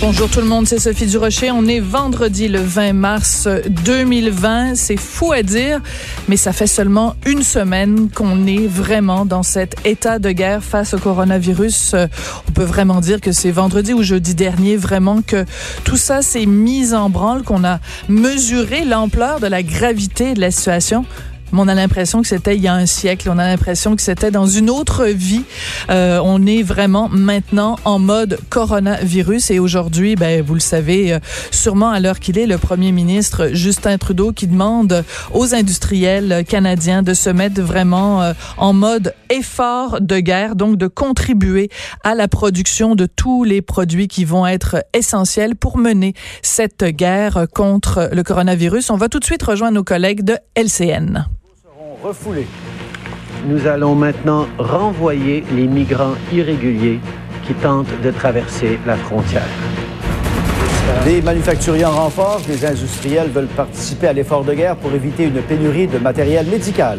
Bonjour tout le monde, c'est Sophie Durocher. On est vendredi le 20 mars 2020. C'est fou à dire, mais ça fait seulement une semaine qu'on est vraiment dans cet état de guerre face au coronavirus. On peut vraiment dire que c'est vendredi ou jeudi dernier vraiment que tout ça s'est mis en branle, qu'on a mesuré l'ampleur de la gravité de la situation on a l'impression que c'était il y a un siècle. On a l'impression que c'était dans une autre vie. Euh, on est vraiment maintenant en mode coronavirus. Et aujourd'hui, ben, vous le savez, euh, sûrement à l'heure qu'il est, le premier ministre Justin Trudeau qui demande aux industriels canadiens de se mettre vraiment euh, en mode effort de guerre, donc de contribuer à la production de tous les produits qui vont être essentiels pour mener cette guerre contre le coronavirus. On va tout de suite rejoindre nos collègues de LCN refoulés. Nous allons maintenant renvoyer les migrants irréguliers qui tentent de traverser la frontière. Les manufacturiers en renfort, industriels veulent participer à l'effort de guerre pour éviter une pénurie de matériel médical.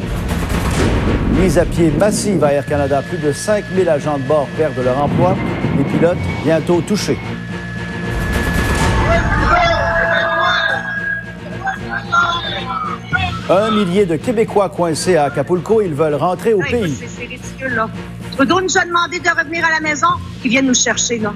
Mise à pied massive à Air Canada, plus de 5000 agents de bord perdent leur emploi, les pilotes bientôt touchés. Un millier de Québécois coincés à Acapulco, ils veulent rentrer au pays. C'est ridicule, là. Trudeau nous a demandé de revenir à la maison, qu'ils viennent nous chercher, là.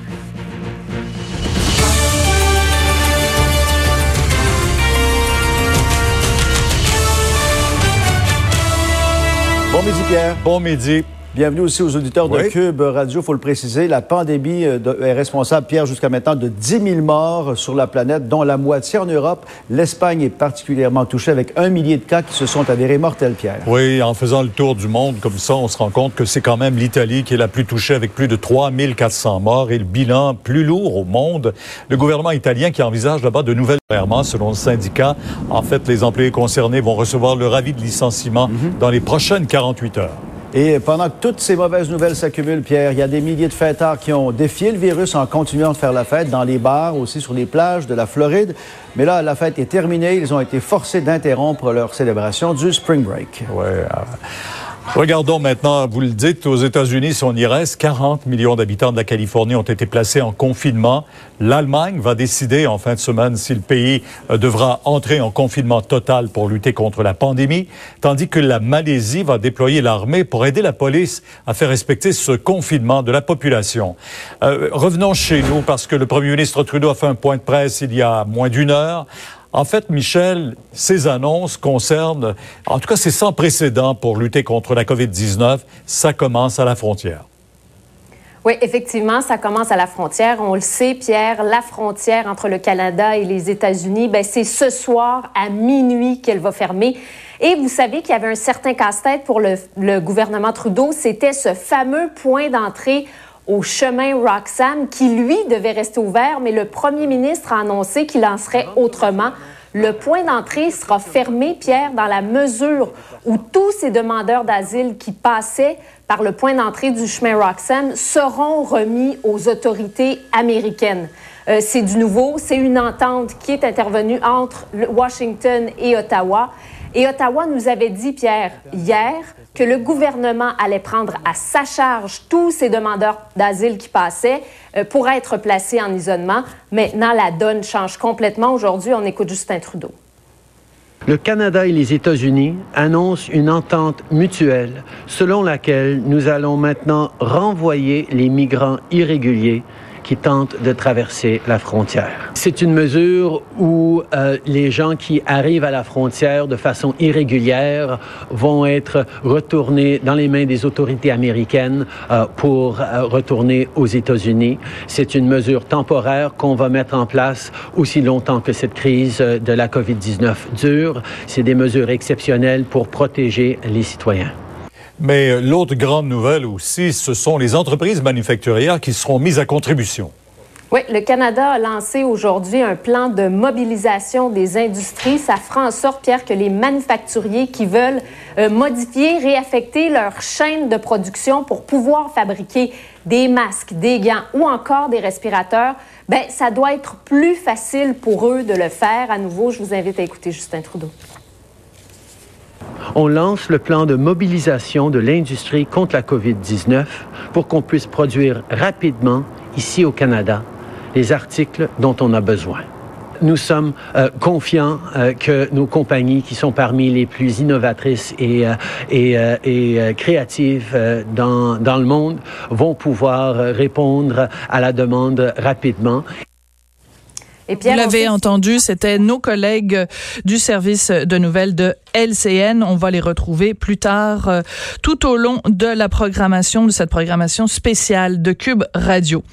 Bon midi, Pierre. Bon midi. Bienvenue aussi aux auditeurs de Cube Radio. Il faut le préciser, la pandémie euh, est responsable, Pierre, jusqu'à maintenant de 10 000 morts sur la planète, dont la moitié en Europe. L'Espagne est particulièrement touchée avec un millier de cas qui se sont avérés mortels, Pierre. Oui, en faisant le tour du monde comme ça, on se rend compte que c'est quand même l'Italie qui est la plus touchée avec plus de 3 400 morts et le bilan plus lourd au monde. Le gouvernement italien qui envisage là-bas de nouvelles selon le syndicat. En fait, les employés concernés vont recevoir leur avis de licenciement mhm. dans les prochaines 48 heures. Et pendant que toutes ces mauvaises nouvelles s'accumulent, Pierre, il y a des milliers de fêtards qui ont défié le virus en continuant de faire la fête dans les bars, aussi sur les plages de la Floride. Mais là, la fête est terminée. Ils ont été forcés d'interrompre leur célébration du Spring Break. Ouais. Regardons maintenant, vous le dites, aux États-Unis, si on y reste, 40 millions d'habitants de la Californie ont été placés en confinement. L'Allemagne va décider en fin de semaine si le pays euh, devra entrer en confinement total pour lutter contre la pandémie, tandis que la Malaisie va déployer l'armée pour aider la police à faire respecter ce confinement de la population. Euh, revenons chez nous parce que le premier ministre Trudeau a fait un point de presse il y a moins d'une heure en fait, Michel, ces annonces concernent, en tout cas, c'est sans précédent pour lutter contre la COVID-19. Ça commence à la frontière. Oui, effectivement, ça commence à la frontière. On le sait, Pierre, la frontière entre le Canada et les États-Unis, ben, c'est ce soir à minuit qu'elle va fermer. Et vous savez qu'il y avait un certain casse-tête pour le, le gouvernement Trudeau, c'était ce fameux point d'entrée au chemin Roxham, qui, lui, devait rester ouvert, mais le premier ministre a annoncé qu'il en serait autrement. Le point d'entrée sera fermé, Pierre, dans la mesure où tous ces demandeurs d'asile qui passaient par le point d'entrée du chemin Roxham seront remis aux autorités américaines. Euh, c'est du nouveau, c'est une entente qui est intervenue entre Washington et Ottawa. Et Ottawa nous avait dit, Pierre, hier, que le gouvernement allait prendre à sa charge tous ces demandeurs d'asile qui passaient euh, pour être placés en isolement. Maintenant, la donne change complètement. Aujourd'hui, on écoute Justin Trudeau. Le Canada et les États-Unis annoncent une entente mutuelle selon laquelle nous allons maintenant renvoyer les migrants irréguliers qui tentent de traverser la frontière. C'est une mesure où euh, les gens qui arrivent à la frontière de façon irrégulière vont être retournés dans les mains des autorités américaines euh, pour euh, retourner aux États-Unis. C'est une mesure temporaire qu'on va mettre en place aussi longtemps que cette crise de la COVID-19 dure. C'est des mesures exceptionnelles pour protéger les citoyens. Mais euh, l'autre grande nouvelle aussi, ce sont les entreprises manufacturières qui seront mises à contribution. Oui, le Canada a lancé aujourd'hui un plan de mobilisation des industries. Ça fera en sorte, Pierre, que les manufacturiers qui veulent euh, modifier, réaffecter leur chaîne de production pour pouvoir fabriquer des masques, des gants ou encore des respirateurs, ben ça doit être plus facile pour eux de le faire. À nouveau, je vous invite à écouter Justin Trudeau on lance le plan de mobilisation de l'industrie contre la COVID-19 pour qu'on puisse produire rapidement, ici au Canada, les articles dont on a besoin nous sommes euh, confiants euh, que nos compagnies, qui sont parmi les plus innovatrices et, euh, créatives dans le monde, vont pouvoir répondre à la demande rapidement. Et Vous l'avez entendu, c'était nos collègues du service de nouvelles de LCN. On va les retrouver plus tard, euh, tout au long de la programmation, de cette programmation spéciale de Cube Radio.